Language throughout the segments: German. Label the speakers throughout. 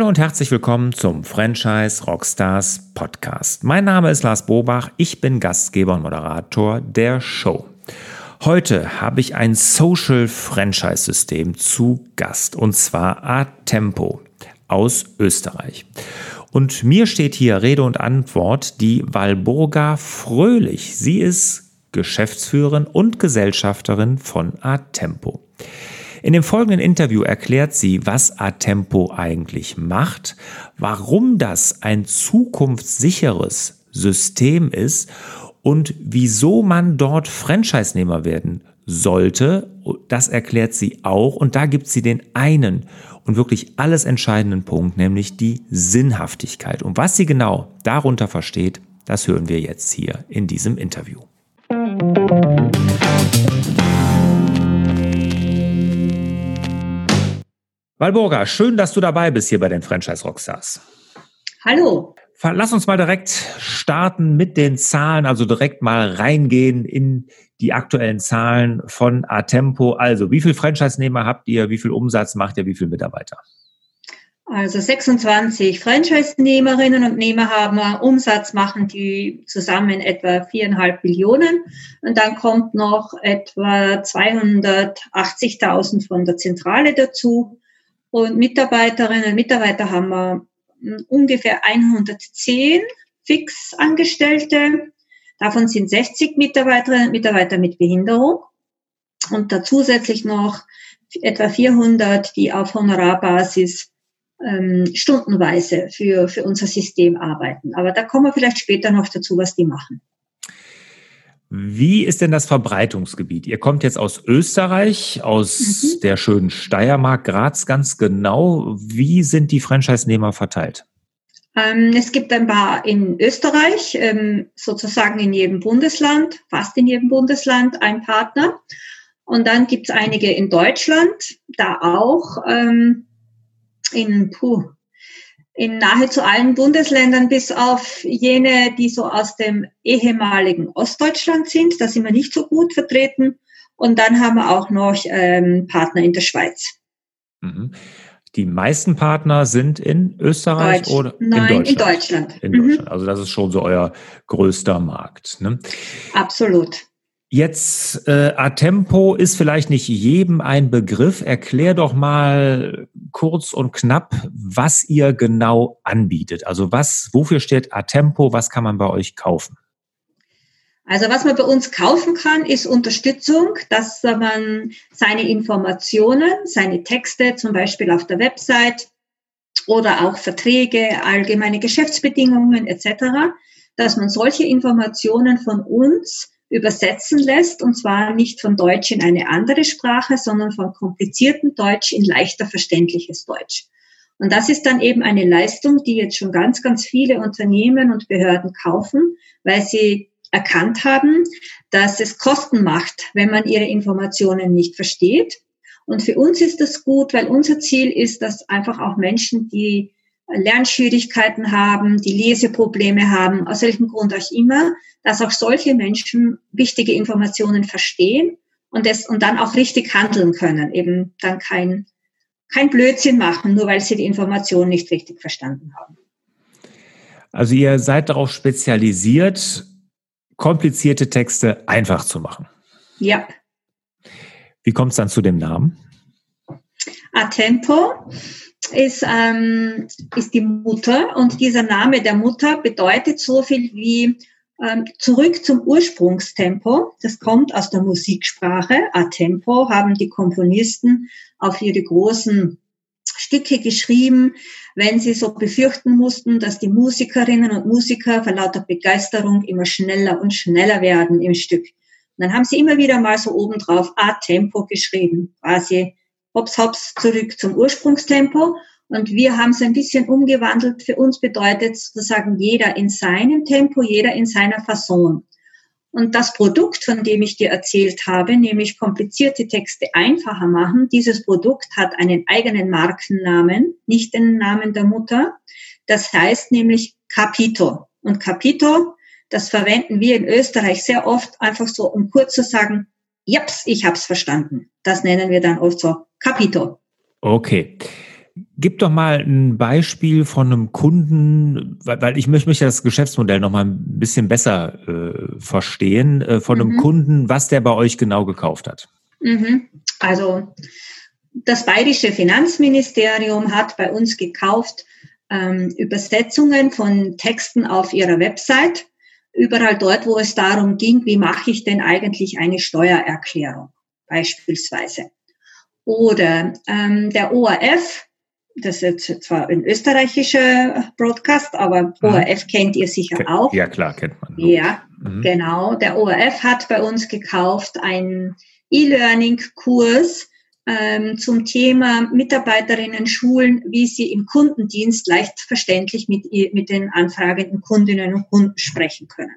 Speaker 1: Hallo und herzlich willkommen zum Franchise Rockstars Podcast. Mein Name ist Lars Bobach, ich bin Gastgeber und Moderator der Show. Heute habe ich ein Social Franchise System zu Gast und zwar Atempo aus Österreich. Und mir steht hier Rede und Antwort die Walburga Fröhlich. Sie ist Geschäftsführerin und Gesellschafterin von Atempo. In dem folgenden Interview erklärt sie, was Atempo eigentlich macht, warum das ein zukunftssicheres System ist und wieso man dort Franchise-Nehmer werden sollte. Das erklärt sie auch und da gibt sie den einen und wirklich alles entscheidenden Punkt, nämlich die Sinnhaftigkeit. Und was sie genau darunter versteht, das hören wir jetzt hier in diesem Interview. Walburga, schön, dass du dabei bist hier bei den Franchise Rockstars.
Speaker 2: Hallo.
Speaker 1: Lass uns mal direkt starten mit den Zahlen, also direkt mal reingehen in die aktuellen Zahlen von Atempo. Also, wie viel Franchise-Nehmer habt ihr? Wie viel Umsatz macht ihr? Wie viele Mitarbeiter?
Speaker 2: Also 26 Franchise-Nehmerinnen und Nehmer haben Umsatz, machen die zusammen etwa viereinhalb Billionen. Und dann kommt noch etwa 280.000 von der Zentrale dazu. Und Mitarbeiterinnen und Mitarbeiter haben wir hm, ungefähr 110 Fixangestellte. Davon sind 60 Mitarbeiterinnen und Mitarbeiter mit Behinderung. Und da zusätzlich noch etwa 400, die auf Honorarbasis ähm, stundenweise für, für unser System arbeiten. Aber da kommen wir vielleicht später noch dazu, was die machen.
Speaker 1: Wie ist denn das Verbreitungsgebiet? Ihr kommt jetzt aus Österreich, aus mhm. der schönen Steiermark, Graz ganz genau. Wie sind die Franchise-Nehmer verteilt?
Speaker 2: Ähm, es gibt ein paar in Österreich, ähm, sozusagen in jedem Bundesland, fast in jedem Bundesland ein Partner. Und dann gibt es einige in Deutschland, da auch ähm, in, puh, in nahezu allen Bundesländern, bis auf jene, die so aus dem ehemaligen Ostdeutschland sind. Da sind wir nicht so gut vertreten. Und dann haben wir auch noch ähm, Partner in der Schweiz.
Speaker 1: Mhm. Die meisten Partner sind in Österreich
Speaker 2: Deutsch.
Speaker 1: oder
Speaker 2: Nein, in Deutschland? In Deutschland.
Speaker 1: In Deutschland. Mhm. Also das ist schon so euer größter Markt. Ne?
Speaker 2: Absolut.
Speaker 1: Jetzt äh, Atempo ist vielleicht nicht jedem ein Begriff. Erklär doch mal kurz und knapp, was ihr genau anbietet. Also was, wofür steht Atempo? Was kann man bei euch kaufen?
Speaker 2: Also was man bei uns kaufen kann, ist Unterstützung, dass man seine Informationen, seine Texte zum Beispiel auf der Website oder auch Verträge, allgemeine Geschäftsbedingungen etc., dass man solche Informationen von uns übersetzen lässt, und zwar nicht von Deutsch in eine andere Sprache, sondern von kompliziertem Deutsch in leichter verständliches Deutsch. Und das ist dann eben eine Leistung, die jetzt schon ganz, ganz viele Unternehmen und Behörden kaufen, weil sie erkannt haben, dass es Kosten macht, wenn man ihre Informationen nicht versteht. Und für uns ist das gut, weil unser Ziel ist, dass einfach auch Menschen, die Lernschwierigkeiten haben, die Leseprobleme haben, aus welchem Grund auch immer, dass auch solche Menschen wichtige Informationen verstehen und, es, und dann auch richtig handeln können, eben dann kein, kein Blödsinn machen, nur weil sie die Information nicht richtig verstanden haben.
Speaker 1: Also ihr seid darauf spezialisiert, komplizierte Texte einfach zu machen.
Speaker 2: Ja.
Speaker 1: Wie kommt es dann zu dem Namen?
Speaker 2: Atempo ist, ähm, ist die Mutter und dieser Name der Mutter bedeutet so viel wie ähm, zurück zum Ursprungstempo. Das kommt aus der Musiksprache. A Tempo haben die Komponisten auf ihre großen Stücke geschrieben, wenn sie so befürchten mussten, dass die Musikerinnen und Musiker vor lauter Begeisterung immer schneller und schneller werden im Stück. Und dann haben sie immer wieder mal so obendrauf A Tempo geschrieben, quasi hops hops zurück zum Ursprungstempo. Und wir haben es ein bisschen umgewandelt. Für uns bedeutet sozusagen jeder in seinem Tempo, jeder in seiner Fasson. Und das Produkt, von dem ich dir erzählt habe, nämlich komplizierte Texte einfacher machen, dieses Produkt hat einen eigenen Markennamen, nicht den Namen der Mutter. Das heißt nämlich Capito. Und Capito, das verwenden wir in Österreich sehr oft einfach so, um kurz zu sagen, Japs, ich hab's verstanden. Das nennen wir dann oft so Capito.
Speaker 1: Okay. Gib doch mal ein Beispiel von einem Kunden, weil, weil ich möchte, möchte das Geschäftsmodell noch mal ein bisschen besser äh, verstehen, äh, von einem mhm. Kunden, was der bei euch genau gekauft hat.
Speaker 2: Mhm. Also das bayerische Finanzministerium hat bei uns gekauft ähm, Übersetzungen von Texten auf ihrer Website, überall dort, wo es darum ging, wie mache ich denn eigentlich eine Steuererklärung beispielsweise. Oder ähm, der ORF, das ist jetzt zwar ein österreichischer Broadcast, aber mhm. ORF kennt ihr sicher auch.
Speaker 1: Ja, klar, kennt man.
Speaker 2: Ja, mhm. genau. Der ORF hat bei uns gekauft einen E-Learning-Kurs ähm, zum Thema Mitarbeiterinnen schulen, wie sie im Kundendienst leicht verständlich mit, mit den anfragenden Kundinnen und Kunden sprechen können.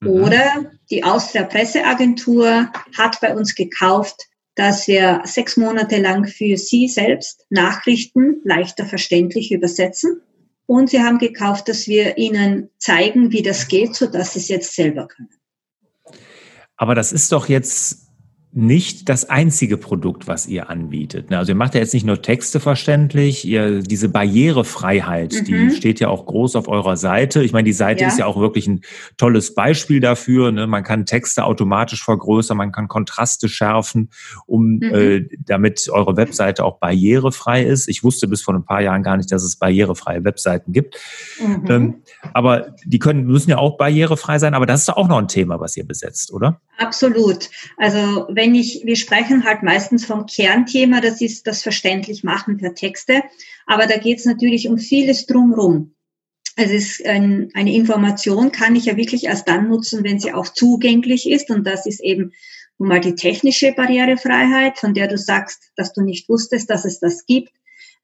Speaker 2: Mhm. Oder die Austria Presseagentur hat bei uns gekauft, dass wir sechs Monate lang für sie selbst Nachrichten leichter verständlich übersetzen. Und sie haben gekauft, dass wir ihnen zeigen, wie das geht, sodass sie es jetzt selber können.
Speaker 1: Aber das ist doch jetzt nicht das einzige Produkt, was ihr anbietet. Ne? Also ihr macht ja jetzt nicht nur Texte verständlich, ihr diese Barrierefreiheit, mhm. die steht ja auch groß auf eurer Seite. Ich meine, die Seite ja. ist ja auch wirklich ein tolles Beispiel dafür. Ne? Man kann Texte automatisch vergrößern, man kann Kontraste schärfen, um mhm. äh, damit eure Webseite auch barrierefrei ist. Ich wusste bis vor ein paar Jahren gar nicht, dass es barrierefreie Webseiten gibt. Mhm. Ähm, aber die können müssen ja auch barrierefrei sein. Aber das ist auch noch ein Thema, was ihr besetzt, oder?
Speaker 2: Absolut. Also wenn ich, wir sprechen halt meistens vom Kernthema, das ist das verständlich machen der Texte, aber da geht es natürlich um vieles drumherum. Es ist ein, eine Information, kann ich ja wirklich erst dann nutzen, wenn sie auch zugänglich ist und das ist eben nun mal die technische Barrierefreiheit, von der du sagst, dass du nicht wusstest, dass es das gibt.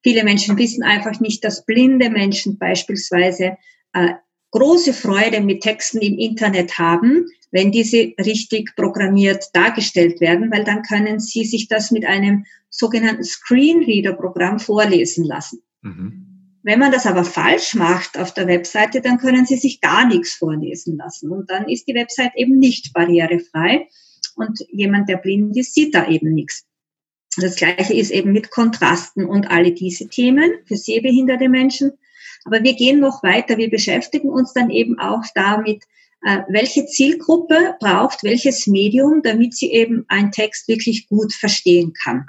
Speaker 2: Viele Menschen wissen einfach nicht, dass blinde Menschen beispielsweise äh, große Freude mit Texten im Internet haben, wenn diese richtig programmiert dargestellt werden, weil dann können Sie sich das mit einem sogenannten Screenreader-Programm vorlesen lassen. Mhm. Wenn man das aber falsch macht auf der Webseite, dann können Sie sich gar nichts vorlesen lassen. Und dann ist die Website eben nicht barrierefrei. Und jemand, der blind ist, sieht da eben nichts. Das gleiche ist eben mit Kontrasten und alle diese Themen für sehbehinderte Menschen. Aber wir gehen noch weiter. Wir beschäftigen uns dann eben auch damit, welche Zielgruppe braucht welches Medium, damit sie eben einen Text wirklich gut verstehen kann.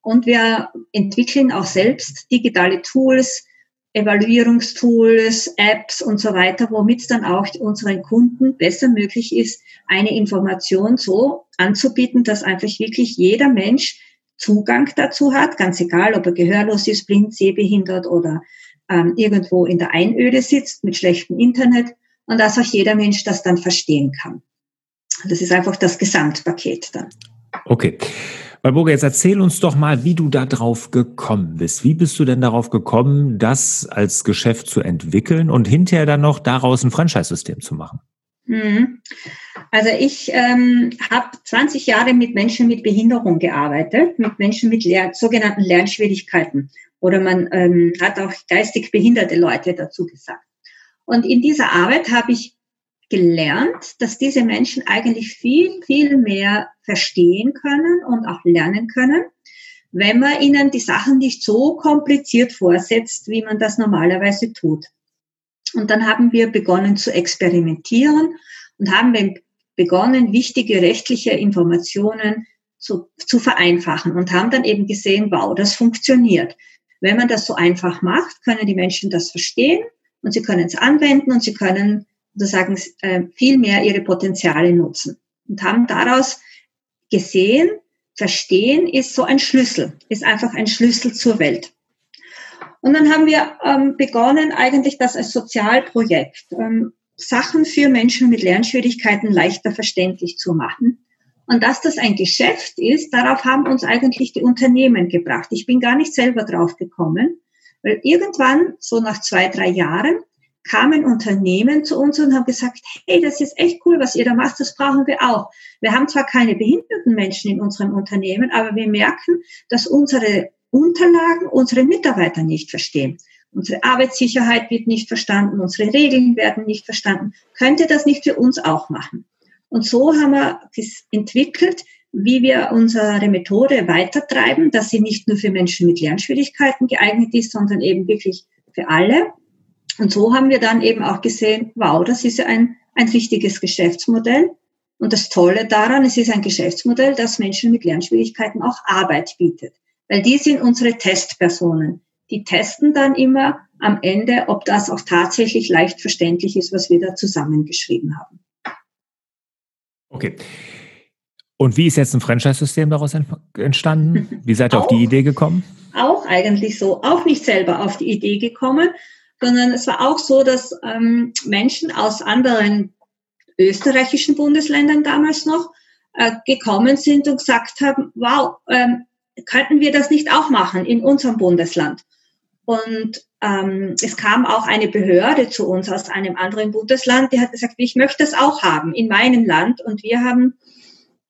Speaker 2: Und wir entwickeln auch selbst digitale Tools, Evaluierungstools, Apps und so weiter, womit dann auch unseren Kunden besser möglich ist, eine Information so anzubieten, dass einfach wirklich jeder Mensch Zugang dazu hat, ganz egal, ob er gehörlos ist, blind, sehbehindert oder ähm, irgendwo in der Einöde sitzt mit schlechtem Internet und dass auch jeder Mensch das dann verstehen kann. Das ist einfach das Gesamtpaket dann.
Speaker 1: Okay. Walburga, jetzt erzähl uns doch mal, wie du da drauf gekommen bist. Wie bist du denn darauf gekommen, das als Geschäft zu entwickeln und hinterher dann noch daraus ein Franchise-System zu machen?
Speaker 2: Mhm. Also ich ähm, habe 20 Jahre mit Menschen mit Behinderung gearbeitet, mit Menschen mit Lehr sogenannten Lernschwierigkeiten. Oder man ähm, hat auch geistig behinderte Leute dazu gesagt. Und in dieser Arbeit habe ich gelernt, dass diese Menschen eigentlich viel, viel mehr verstehen können und auch lernen können, wenn man ihnen die Sachen nicht so kompliziert vorsetzt, wie man das normalerweise tut. Und dann haben wir begonnen zu experimentieren und haben begonnen, wichtige rechtliche Informationen zu, zu vereinfachen und haben dann eben gesehen, wow, das funktioniert. Wenn man das so einfach macht, können die Menschen das verstehen und sie können es anwenden und sie können sozusagen äh, viel mehr ihre Potenziale nutzen und haben daraus gesehen, verstehen ist so ein Schlüssel, ist einfach ein Schlüssel zur Welt. Und dann haben wir ähm, begonnen, eigentlich das als Sozialprojekt, ähm, Sachen für Menschen mit Lernschwierigkeiten leichter verständlich zu machen. Und dass das ein Geschäft ist, darauf haben uns eigentlich die Unternehmen gebracht. Ich bin gar nicht selber drauf gekommen. Weil irgendwann, so nach zwei, drei Jahren, kamen Unternehmen zu uns und haben gesagt, hey, das ist echt cool, was ihr da macht, das brauchen wir auch. Wir haben zwar keine behinderten Menschen in unserem Unternehmen, aber wir merken, dass unsere Unterlagen unsere Mitarbeiter nicht verstehen. Unsere Arbeitssicherheit wird nicht verstanden, unsere Regeln werden nicht verstanden. Könnte das nicht für uns auch machen? Und so haben wir entwickelt, wie wir unsere Methode weitertreiben, dass sie nicht nur für Menschen mit Lernschwierigkeiten geeignet ist, sondern eben wirklich für alle. Und so haben wir dann eben auch gesehen, wow, das ist ja ein, ein richtiges Geschäftsmodell. Und das Tolle daran, es ist ein Geschäftsmodell, das Menschen mit Lernschwierigkeiten auch Arbeit bietet. Weil die sind unsere Testpersonen. Die testen dann immer am Ende, ob das auch tatsächlich leicht verständlich ist, was wir da zusammengeschrieben haben.
Speaker 1: Okay. Und wie ist jetzt ein Franchise-System daraus entstanden? Wie seid ihr auf die Idee gekommen?
Speaker 2: Auch eigentlich so, auch nicht selber auf die Idee gekommen, sondern es war auch so, dass ähm, Menschen aus anderen österreichischen Bundesländern damals noch äh, gekommen sind und gesagt haben, wow, ähm, könnten wir das nicht auch machen in unserem Bundesland? Und ähm, es kam auch eine Behörde zu uns aus einem anderen Bundesland, die hat gesagt, ich möchte das auch haben in meinem Land. Und wir haben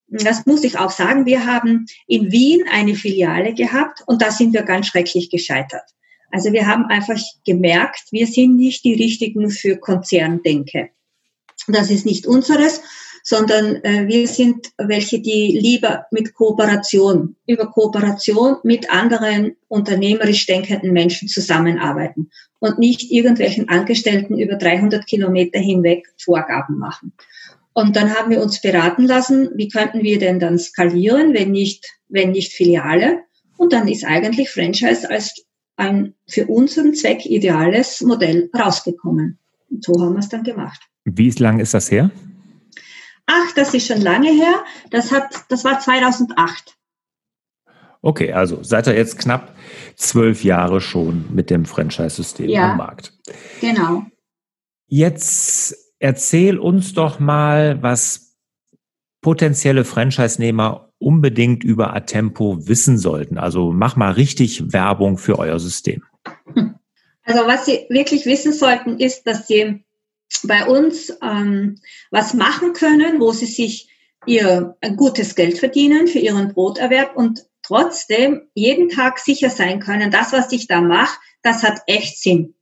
Speaker 2: das muss ich auch sagen, wir haben in Wien eine Filiale gehabt und da sind wir ganz schrecklich gescheitert. Also wir haben einfach gemerkt, wir sind nicht die richtigen für Konzerndenke. Das ist nicht unseres, sondern äh, wir sind welche, die lieber mit Kooperation, über Kooperation mit anderen unternehmerisch denkenden Menschen zusammenarbeiten und nicht irgendwelchen Angestellten über 300 Kilometer hinweg Vorgaben machen. Und dann haben wir uns beraten lassen, wie könnten wir denn dann skalieren, wenn nicht, wenn nicht Filiale. Und dann ist eigentlich Franchise als ein für unseren Zweck ideales Modell rausgekommen. Und so haben wir es dann gemacht.
Speaker 1: Wie lang ist das her?
Speaker 2: Ach, das ist schon lange her. Das hat, das war 2008.
Speaker 1: Okay, also seid ihr jetzt knapp zwölf Jahre schon mit dem Franchise-System ja, am Markt.
Speaker 2: Genau.
Speaker 1: Jetzt erzähl uns doch mal, was potenzielle Franchise-Nehmer unbedingt über Atempo wissen sollten. Also mach mal richtig Werbung für euer System.
Speaker 2: Also was Sie wirklich wissen sollten, ist, dass Sie bei uns ähm, was machen können, wo Sie sich ihr gutes Geld verdienen für Ihren Broterwerb und trotzdem jeden Tag sicher sein können, das, was ich da mache, das hat echt Sinn.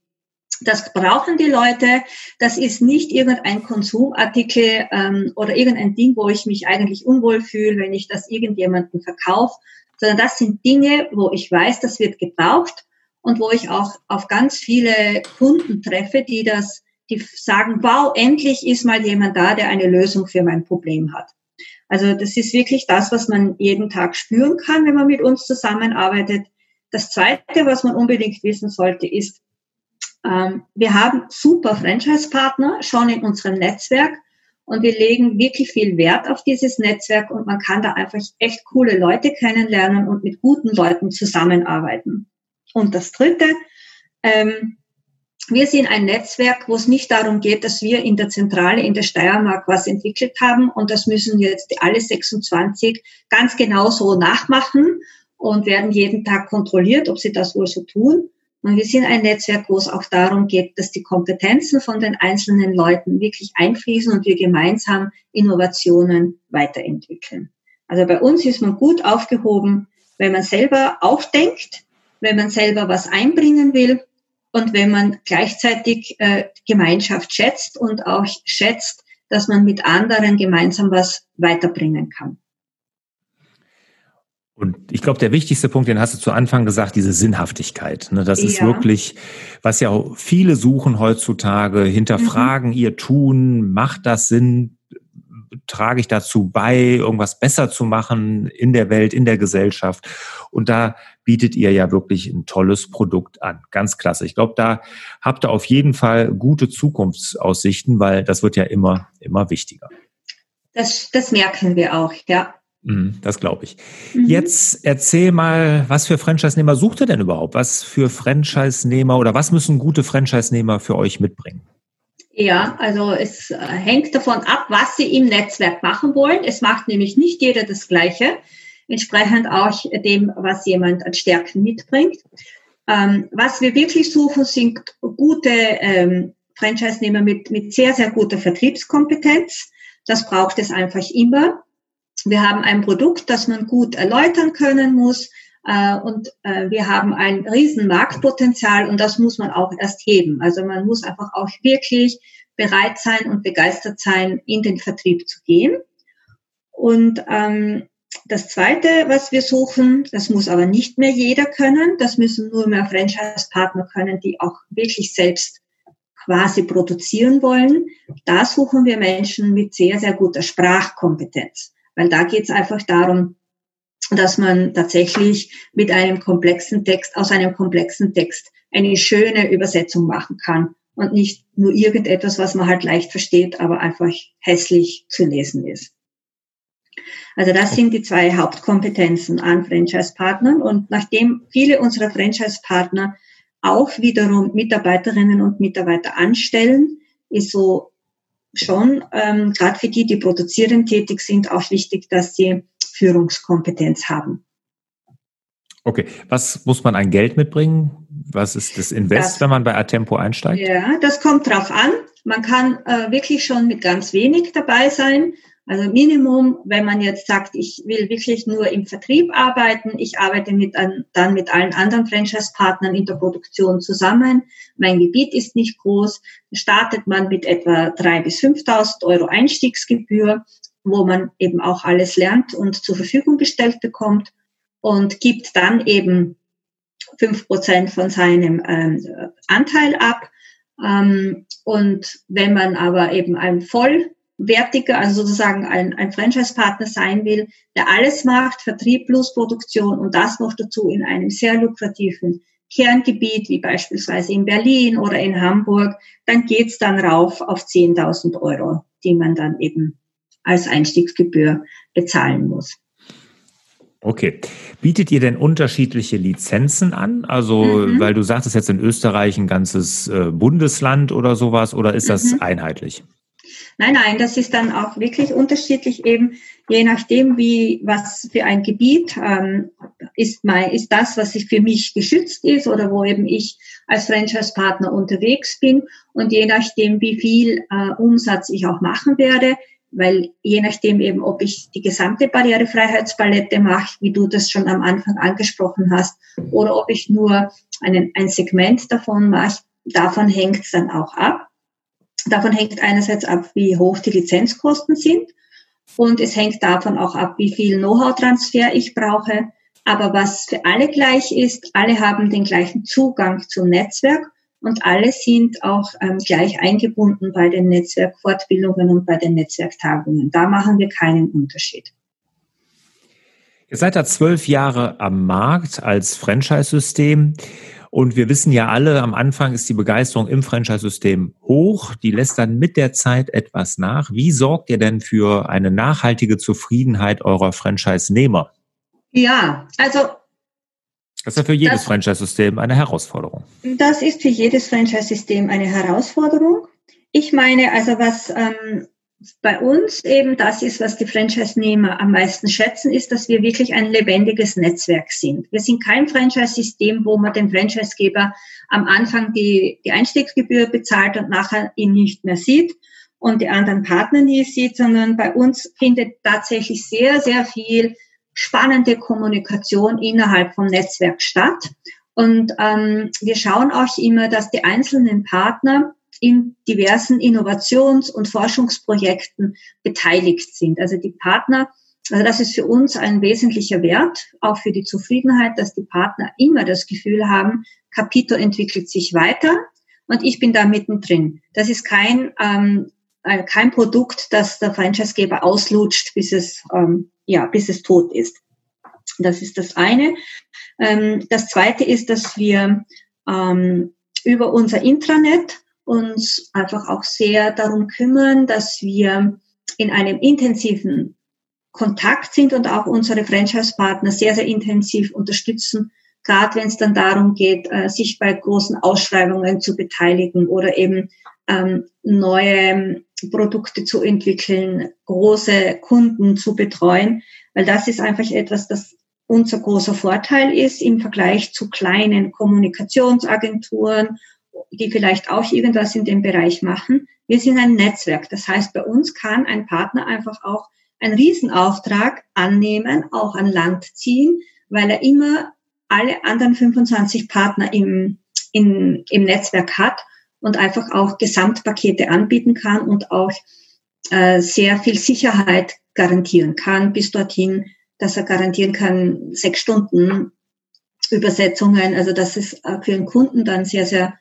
Speaker 2: Das brauchen die Leute. Das ist nicht irgendein Konsumartikel ähm, oder irgendein Ding, wo ich mich eigentlich unwohl fühle, wenn ich das irgendjemandem verkaufe, sondern das sind Dinge, wo ich weiß, das wird gebraucht und wo ich auch auf ganz viele Kunden treffe, die das, die sagen, wow, endlich ist mal jemand da, der eine Lösung für mein Problem hat. Also das ist wirklich das, was man jeden Tag spüren kann, wenn man mit uns zusammenarbeitet. Das Zweite, was man unbedingt wissen sollte, ist, wir haben super Franchise-Partner schon in unserem Netzwerk und wir legen wirklich viel Wert auf dieses Netzwerk und man kann da einfach echt coole Leute kennenlernen und mit guten Leuten zusammenarbeiten. Und das Dritte, ähm, wir sind ein Netzwerk, wo es nicht darum geht, dass wir in der Zentrale in der Steiermark was entwickelt haben und das müssen jetzt alle 26 ganz genau so nachmachen und werden jeden Tag kontrolliert, ob sie das wohl so tun, und wir sind ein Netzwerk, wo es auch darum geht, dass die Kompetenzen von den einzelnen Leuten wirklich einfließen und wir gemeinsam Innovationen weiterentwickeln. Also bei uns ist man gut aufgehoben, wenn man selber auch denkt, wenn man selber was einbringen will und wenn man gleichzeitig äh, Gemeinschaft schätzt und auch schätzt, dass man mit anderen gemeinsam was weiterbringen kann.
Speaker 1: Und ich glaube, der wichtigste Punkt, den hast du zu Anfang gesagt, diese Sinnhaftigkeit. Ne? Das ja. ist wirklich, was ja auch viele suchen heutzutage, hinterfragen mhm. ihr Tun, macht das Sinn, trage ich dazu bei, irgendwas besser zu machen in der Welt, in der Gesellschaft. Und da bietet ihr ja wirklich ein tolles Produkt an. Ganz klasse. Ich glaube, da habt ihr auf jeden Fall gute Zukunftsaussichten, weil das wird ja immer, immer wichtiger.
Speaker 2: Das, das merken wir auch, ja.
Speaker 1: Mhm, das glaube ich. Mhm. Jetzt erzähl mal, was für Franchise-Nehmer sucht ihr denn überhaupt? Was für Franchise-Nehmer oder was müssen gute Franchise-Nehmer für euch mitbringen?
Speaker 2: Ja, also es äh, hängt davon ab, was sie im Netzwerk machen wollen. Es macht nämlich nicht jeder das Gleiche, entsprechend auch dem, was jemand an Stärken mitbringt. Ähm, was wir wirklich suchen, sind gute ähm, Franchise-Nehmer mit, mit sehr, sehr guter Vertriebskompetenz. Das braucht es einfach immer. Wir haben ein Produkt, das man gut erläutern können muss. Äh, und äh, wir haben ein riesen Marktpotenzial und das muss man auch erst heben. Also man muss einfach auch wirklich bereit sein und begeistert sein, in den Vertrieb zu gehen. Und ähm, das Zweite, was wir suchen, das muss aber nicht mehr jeder können, das müssen nur mehr Franchise-Partner können, die auch wirklich selbst quasi produzieren wollen. Da suchen wir Menschen mit sehr, sehr guter Sprachkompetenz, weil da geht es einfach darum, dass man tatsächlich mit einem komplexen Text, aus einem komplexen Text eine schöne Übersetzung machen kann und nicht nur irgendetwas, was man halt leicht versteht, aber einfach hässlich zu lesen ist. Also das sind die zwei Hauptkompetenzen an Franchise-Partnern. Und nachdem viele unserer Franchise-Partner auch wiederum Mitarbeiterinnen und Mitarbeiter anstellen, ist so schon ähm, gerade für die, die produzierend tätig sind, auch wichtig, dass sie Führungskompetenz haben.
Speaker 1: Okay, was muss man an Geld mitbringen? Was ist das Invest, das, wenn man bei Atempo einsteigt?
Speaker 2: Ja, das kommt drauf an. Man kann äh, wirklich schon mit ganz wenig dabei sein. Also Minimum, wenn man jetzt sagt, ich will wirklich nur im Vertrieb arbeiten, ich arbeite mit, dann mit allen anderen Franchise-Partnern in der Produktion zusammen, mein Gebiet ist nicht groß, startet man mit etwa 3.000 bis 5.000 Euro Einstiegsgebühr, wo man eben auch alles lernt und zur Verfügung gestellt bekommt und gibt dann eben fünf Prozent von seinem ähm, Anteil ab. Ähm, und wenn man aber eben ein voll wertiger, also sozusagen ein, ein Franchise-Partner sein will, der alles macht, Vertrieb plus Produktion und das noch dazu in einem sehr lukrativen Kerngebiet, wie beispielsweise in Berlin oder in Hamburg, dann geht's dann rauf auf 10.000 Euro, die man dann eben als Einstiegsgebühr bezahlen muss.
Speaker 1: Okay. Bietet ihr denn unterschiedliche Lizenzen an? Also, mhm. weil du sagtest jetzt in Österreich ein ganzes äh, Bundesland oder sowas, oder ist das mhm. einheitlich?
Speaker 2: Nein, nein, das ist dann auch wirklich unterschiedlich eben, je nachdem, wie, was für ein Gebiet ähm, ist, mein, ist das, was ich für mich geschützt ist oder wo eben ich als Franchise-Partner unterwegs bin und je nachdem, wie viel äh, Umsatz ich auch machen werde, weil je nachdem eben, ob ich die gesamte Barrierefreiheitspalette mache, wie du das schon am Anfang angesprochen hast, oder ob ich nur einen, ein Segment davon mache, davon hängt es dann auch ab. Davon hängt einerseits ab, wie hoch die Lizenzkosten sind und es hängt davon auch ab, wie viel Know-how-Transfer ich brauche. Aber was für alle gleich ist, alle haben den gleichen Zugang zum Netzwerk und alle sind auch ähm, gleich eingebunden bei den Netzwerkfortbildungen und bei den Netzwerktagungen. Da machen wir keinen Unterschied.
Speaker 1: Ihr seid da zwölf Jahre am Markt als Franchise-System. Und wir wissen ja alle, am Anfang ist die Begeisterung im Franchise-System hoch. Die lässt dann mit der Zeit etwas nach. Wie sorgt ihr denn für eine nachhaltige Zufriedenheit eurer Franchise-Nehmer?
Speaker 2: Ja, also.
Speaker 1: Das ist ja für jedes Franchise-System eine Herausforderung.
Speaker 2: Das ist für jedes Franchise-System eine Herausforderung. Ich meine, also was ähm, bei uns eben das ist, was die Franchise-Nehmer am meisten schätzen, ist, dass wir wirklich ein lebendiges Netzwerk sind. Wir sind kein Franchise-System, wo man den Franchisegeber am Anfang die, die Einstiegsgebühr bezahlt und nachher ihn nicht mehr sieht und die anderen Partner nie sieht, sondern bei uns findet tatsächlich sehr, sehr viel spannende Kommunikation innerhalb vom Netzwerk statt. Und ähm, wir schauen auch immer, dass die einzelnen Partner in diversen Innovations- und Forschungsprojekten beteiligt sind. Also die Partner, also das ist für uns ein wesentlicher Wert, auch für die Zufriedenheit, dass die Partner immer das Gefühl haben, Capito entwickelt sich weiter und ich bin da mittendrin. Das ist kein, ähm, äh, kein Produkt, das der Franchisegeber auslutscht, bis es, ähm, ja, bis es tot ist. Das ist das eine. Ähm, das zweite ist, dass wir ähm, über unser Intranet uns einfach auch sehr darum kümmern, dass wir in einem intensiven Kontakt sind und auch unsere Franchise-Partner sehr, sehr intensiv unterstützen, gerade wenn es dann darum geht, äh, sich bei großen Ausschreibungen zu beteiligen oder eben ähm, neue Produkte zu entwickeln, große Kunden zu betreuen, weil das ist einfach etwas, das unser großer Vorteil ist im Vergleich zu kleinen Kommunikationsagenturen die vielleicht auch irgendwas in dem Bereich machen. Wir sind ein Netzwerk. Das heißt, bei uns kann ein Partner einfach auch einen Riesenauftrag annehmen, auch an Land ziehen, weil er immer alle anderen 25 Partner im, in, im Netzwerk hat und einfach auch Gesamtpakete anbieten kann und auch äh, sehr viel Sicherheit garantieren kann bis dorthin, dass er garantieren kann, sechs Stunden Übersetzungen, also dass es für den Kunden dann sehr, sehr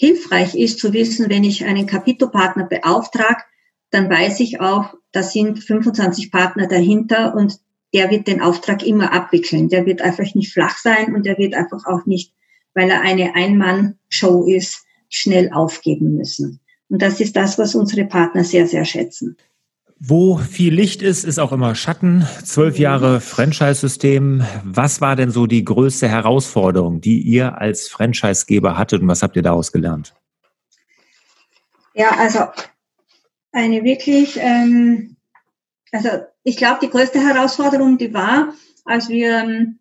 Speaker 2: hilfreich ist zu wissen, wenn ich einen Capito-Partner beauftrage, dann weiß ich auch, da sind 25 Partner dahinter und der wird den Auftrag immer abwickeln. Der wird einfach nicht flach sein und der wird einfach auch nicht, weil er eine Ein-Mann-Show ist, schnell aufgeben müssen. Und das ist das, was unsere Partner sehr, sehr schätzen.
Speaker 1: Wo viel Licht ist, ist auch immer Schatten. Zwölf Jahre Franchise-System. Was war denn so die größte Herausforderung, die ihr als Franchisegeber hattet und was habt ihr daraus gelernt?
Speaker 2: Ja, also eine wirklich, ähm, also ich glaube, die größte Herausforderung, die war, als wir, ähm,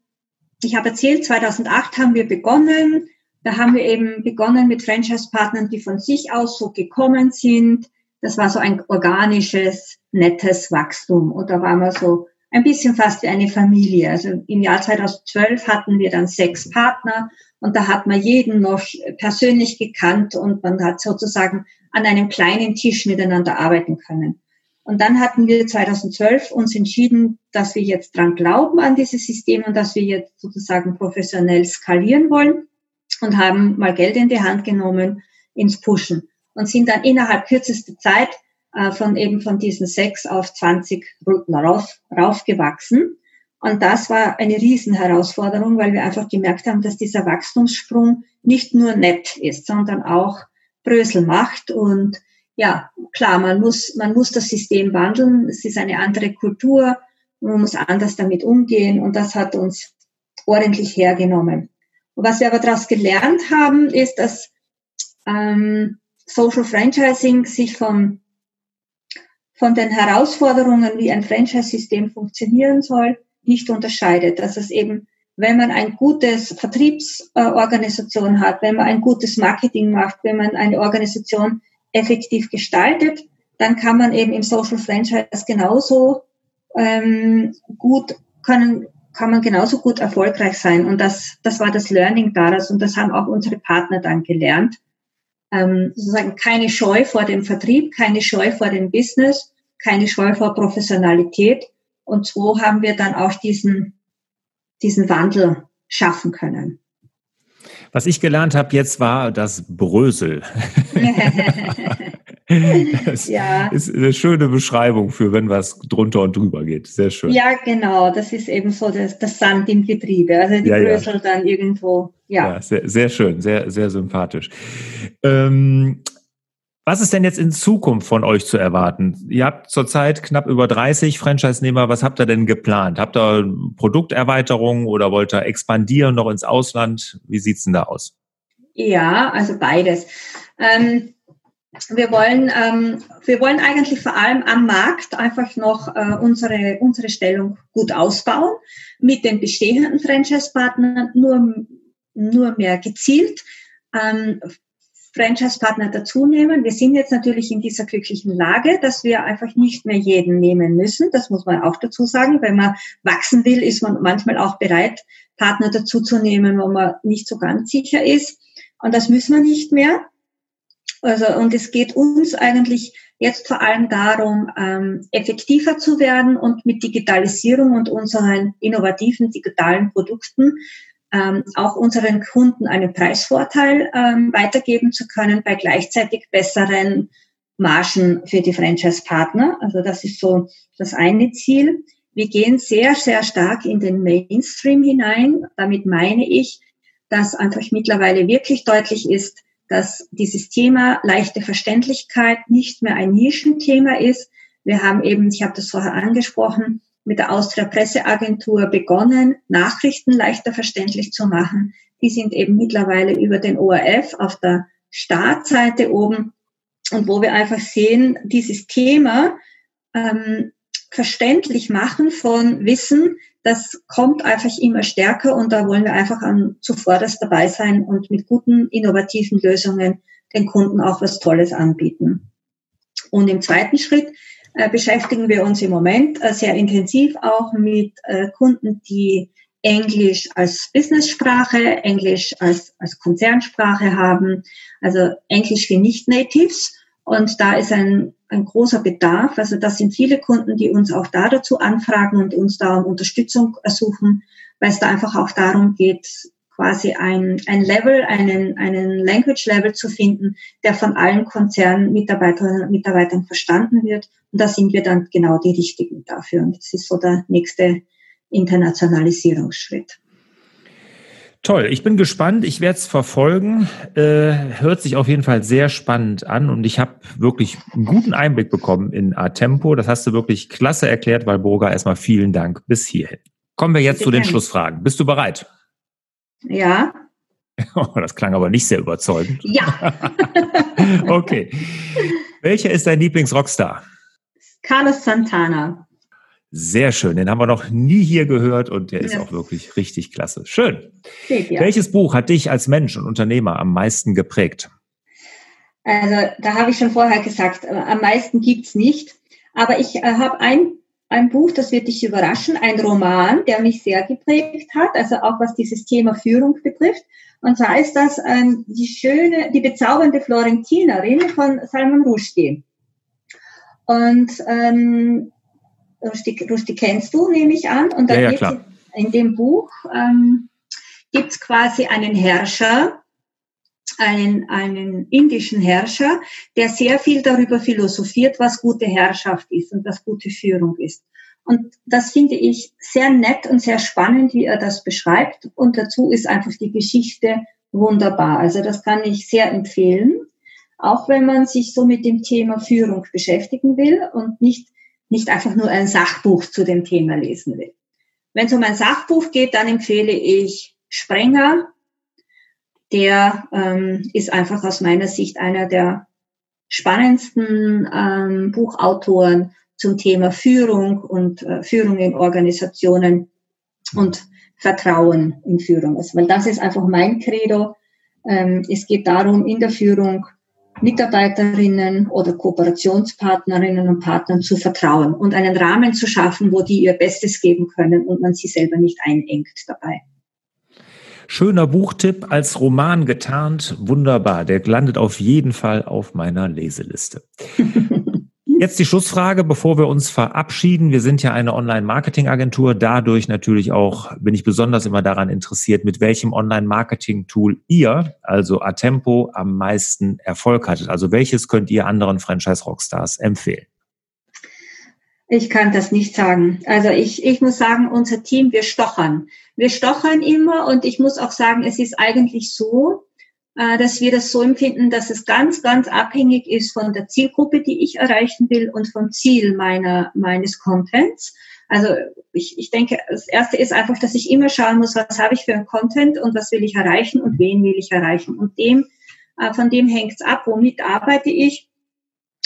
Speaker 2: ich habe erzählt, 2008 haben wir begonnen. Da haben wir eben begonnen mit Franchise-Partnern, die von sich aus so gekommen sind das war so ein organisches, nettes Wachstum. Und da waren wir so ein bisschen fast wie eine Familie. Also im Jahr 2012 hatten wir dann sechs Partner und da hat man jeden noch persönlich gekannt und man hat sozusagen an einem kleinen Tisch miteinander arbeiten können. Und dann hatten wir 2012 uns entschieden, dass wir jetzt dran glauben an dieses System und dass wir jetzt sozusagen professionell skalieren wollen und haben mal Geld in die Hand genommen ins Pushen und sind dann innerhalb kürzester Zeit äh, von eben von diesen sechs auf 20 Routen rauf, raufgewachsen. Und das war eine Riesenherausforderung, weil wir einfach gemerkt haben, dass dieser Wachstumssprung nicht nur nett ist, sondern auch Brösel macht. Und ja, klar, man muss, man muss das System wandeln. Es ist eine andere Kultur. Man muss anders damit umgehen. Und das hat uns ordentlich hergenommen. Und was wir aber daraus gelernt haben, ist, dass ähm, Social Franchising sich von, von den Herausforderungen, wie ein Franchise-System funktionieren soll, nicht unterscheidet. Dass es eben, wenn man ein gutes Vertriebsorganisation hat, wenn man ein gutes Marketing macht, wenn man eine Organisation effektiv gestaltet, dann kann man eben im Social Franchise genauso ähm, gut können kann man genauso gut erfolgreich sein. Und das, das war das Learning daraus. Und das haben auch unsere Partner dann gelernt ähm, sozusagen keine Scheu vor dem Vertrieb, keine Scheu vor dem Business, keine Scheu vor Professionalität. Und so haben wir dann auch diesen, diesen Wandel schaffen können.
Speaker 1: Was ich gelernt habe jetzt war das Brösel. Das ja. ist eine schöne Beschreibung für, wenn was drunter und drüber geht. Sehr schön.
Speaker 2: Ja, genau. Das ist eben so das, das Sand im Getriebe. Also die ja, Brösel ja. dann irgendwo, ja.
Speaker 1: ja sehr, sehr schön, sehr, sehr sympathisch. Ähm, was ist denn jetzt in Zukunft von euch zu erwarten? Ihr habt zurzeit knapp über 30 Franchise-Nehmer. Was habt ihr denn geplant? Habt ihr Produkterweiterungen oder wollt ihr expandieren noch ins Ausland? Wie sieht's denn da aus?
Speaker 2: Ja, also beides. Ähm, wir wollen, ähm, wir wollen eigentlich vor allem am Markt einfach noch äh, unsere, unsere Stellung gut ausbauen, mit den bestehenden Franchise-Partnern nur, nur mehr gezielt ähm, Franchise-Partner dazu nehmen. Wir sind jetzt natürlich in dieser glücklichen Lage, dass wir einfach nicht mehr jeden nehmen müssen. Das muss man auch dazu sagen. Wenn man wachsen will, ist man manchmal auch bereit, Partner dazu zu nehmen, wo man nicht so ganz sicher ist. Und das müssen wir nicht mehr. Also, und es geht uns eigentlich jetzt vor allem darum, ähm, effektiver zu werden und mit Digitalisierung und unseren innovativen digitalen Produkten ähm, auch unseren Kunden einen Preisvorteil ähm, weitergeben zu können bei gleichzeitig besseren Margen für die Franchise-Partner. Also das ist so das eine Ziel. Wir gehen sehr, sehr stark in den Mainstream hinein. Damit meine ich, dass einfach mittlerweile wirklich deutlich ist, dass dieses Thema leichte Verständlichkeit nicht mehr ein Nischenthema ist. Wir haben eben, ich habe das vorher angesprochen, mit der Austria Presseagentur begonnen, Nachrichten leichter verständlich zu machen. Die sind eben mittlerweile über den ORF auf der Startseite oben und wo wir einfach sehen, dieses Thema ähm, verständlich machen von Wissen, das kommt einfach immer stärker und da wollen wir einfach an zuvorderst dabei sein und mit guten, innovativen Lösungen den Kunden auch was Tolles anbieten. Und im zweiten Schritt äh, beschäftigen wir uns im Moment äh, sehr intensiv auch mit äh, Kunden, die Englisch als Business-Sprache, Englisch als, als Konzernsprache haben, also Englisch für Nicht-Natives Und da ist ein, ein großer Bedarf. Also das sind viele Kunden, die uns auch da dazu anfragen und uns da um Unterstützung ersuchen, weil es da einfach auch darum geht, quasi ein, ein Level, einen, einen Language Level zu finden, der von allen Konzernmitarbeiterinnen und Mitarbeitern verstanden wird. Und da sind wir dann genau die Richtigen dafür. Und das ist so der nächste Internationalisierungsschritt.
Speaker 1: Toll, ich bin gespannt, ich werde es verfolgen. Äh, hört sich auf jeden Fall sehr spannend an und ich habe wirklich einen guten Einblick bekommen in A-Tempo. Das hast du wirklich klasse erklärt, Walburga. Erstmal vielen Dank bis hierhin. Kommen wir jetzt Bitte zu den Schlussfragen. Bist du bereit?
Speaker 2: Ja.
Speaker 1: Oh, das klang aber nicht sehr überzeugend.
Speaker 2: Ja.
Speaker 1: okay. Welcher ist dein Lieblingsrockstar?
Speaker 2: Carlos Santana.
Speaker 1: Sehr schön. Den haben wir noch nie hier gehört und der ist auch wirklich richtig klasse. Schön. Ja. Welches Buch hat dich als Mensch und Unternehmer am meisten geprägt?
Speaker 2: Also, da habe ich schon vorher gesagt, äh, am meisten gibt's nicht. Aber ich äh, habe ein ein Buch, das wird dich überraschen, ein Roman, der mich sehr geprägt hat, also auch was dieses Thema Führung betrifft. Und zwar ist das ähm, die schöne, die bezaubernde Florentinerin von Salman Rushdie. Und ähm, Rushdie, Rushdie kennst du, nehme ich an. Und
Speaker 1: dann ja, ja,
Speaker 2: in dem Buch ähm, gibt es quasi einen Herrscher, einen, einen indischen Herrscher, der sehr viel darüber philosophiert, was gute Herrschaft ist und was gute Führung ist. Und das finde ich sehr nett und sehr spannend, wie er das beschreibt. Und dazu ist einfach die Geschichte wunderbar. Also das kann ich sehr empfehlen, auch wenn man sich so mit dem Thema Führung beschäftigen will und nicht, nicht einfach nur ein Sachbuch zu dem Thema lesen will. Wenn es um ein Sachbuch geht, dann empfehle ich Sprenger, der ähm, ist einfach aus meiner Sicht einer der spannendsten ähm, Buchautoren zum Thema Führung und äh, Führung in Organisationen und Vertrauen in Führung. Also, weil das ist einfach mein Credo. Ähm, es geht darum, in der Führung Mitarbeiterinnen oder Kooperationspartnerinnen und Partnern zu vertrauen und einen Rahmen zu schaffen, wo die ihr Bestes geben können und man sie selber nicht einengt dabei.
Speaker 1: Schöner Buchtipp als Roman getarnt. Wunderbar. Der landet auf jeden Fall auf meiner Leseliste. Jetzt die Schlussfrage, bevor wir uns verabschieden. Wir sind ja eine Online-Marketing-Agentur. Dadurch natürlich auch bin ich besonders immer daran interessiert, mit welchem Online-Marketing-Tool ihr, also Atempo, am meisten Erfolg hattet. Also welches könnt ihr anderen Franchise-Rockstars empfehlen?
Speaker 2: Ich kann das nicht sagen. Also ich, ich muss sagen, unser Team, wir stochern. Wir stochern immer und ich muss auch sagen, es ist eigentlich so, dass wir das so empfinden, dass es ganz, ganz abhängig ist von der Zielgruppe, die ich erreichen will und vom Ziel meiner, meines Contents. Also ich, ich denke, das Erste ist einfach, dass ich immer schauen muss, was habe ich für ein Content und was will ich erreichen und wen will ich erreichen. Und dem, äh, von dem hängt es ab, womit arbeite ich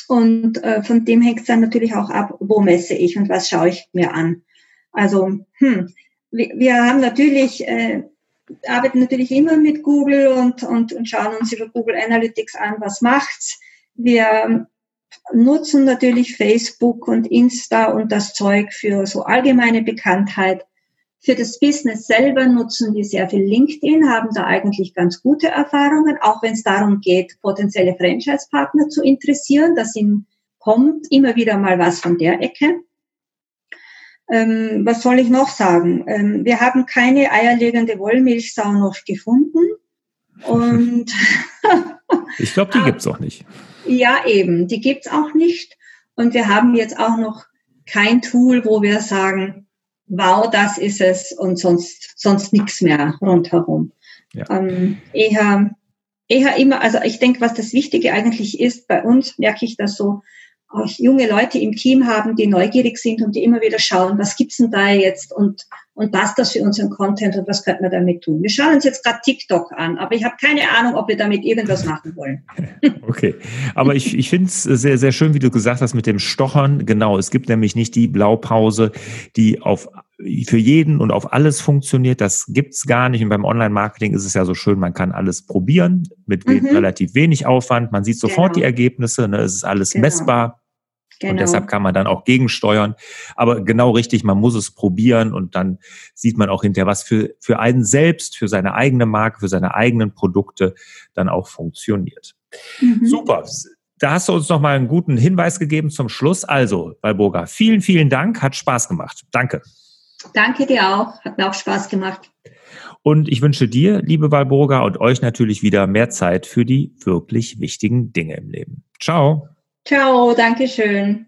Speaker 2: und äh, von dem hängt es dann natürlich auch ab, wo messe ich und was schaue ich mir an. Also, hm, wir, wir haben natürlich, äh, arbeiten natürlich immer mit Google und, und, und schauen uns über Google Analytics an, was macht's. Wir nutzen natürlich Facebook und Insta und das Zeug für so allgemeine Bekanntheit. Für das Business selber nutzen wir sehr viel LinkedIn, haben da eigentlich ganz gute Erfahrungen, auch wenn es darum geht, potenzielle Franchise-Partner zu interessieren. Da sind, kommt immer wieder mal was von der Ecke. Ähm, was soll ich noch sagen? Ähm, wir haben keine eierlegende Wollmilchsau noch gefunden. Und
Speaker 1: ich glaube, die gibt's auch nicht.
Speaker 2: Ja, eben, die gibt's auch nicht. Und wir haben jetzt auch noch kein Tool, wo wir sagen, wow, das ist es und sonst, sonst nichts mehr rundherum. Ja. Ähm, eher, eher immer, also ich denke, was das Wichtige eigentlich ist, bei uns merke ich das so, junge Leute im Team haben, die neugierig sind und die immer wieder schauen, was gibt's denn da jetzt und, und passt das für unseren Content und was könnte man damit tun. Wir schauen uns jetzt gerade TikTok an, aber ich habe keine Ahnung, ob wir damit irgendwas machen wollen.
Speaker 1: Okay, aber ich, ich finde es sehr, sehr schön, wie du gesagt hast, mit dem Stochern. Genau, es gibt nämlich nicht die Blaupause, die auf für jeden und auf alles funktioniert. Das gibt's gar nicht. Und beim Online-Marketing ist es ja so schön, man kann alles probieren mit mhm. relativ wenig Aufwand. Man sieht sofort genau. die Ergebnisse. Ne? Es ist alles genau. messbar. Genau. Und deshalb kann man dann auch gegensteuern. Aber genau richtig, man muss es probieren und dann sieht man auch hinterher, was für, für einen selbst, für seine eigene Marke, für seine eigenen Produkte dann auch funktioniert. Mhm. Super. da hast du uns noch mal einen guten Hinweis gegeben zum Schluss. Also, Walburga, vielen, vielen Dank. Hat Spaß gemacht. Danke.
Speaker 2: Danke dir auch. Hat mir auch Spaß gemacht.
Speaker 1: Und ich wünsche dir, liebe Walburga, und euch natürlich wieder mehr Zeit für die wirklich wichtigen Dinge im Leben. Ciao.
Speaker 2: Ciao, danke schön.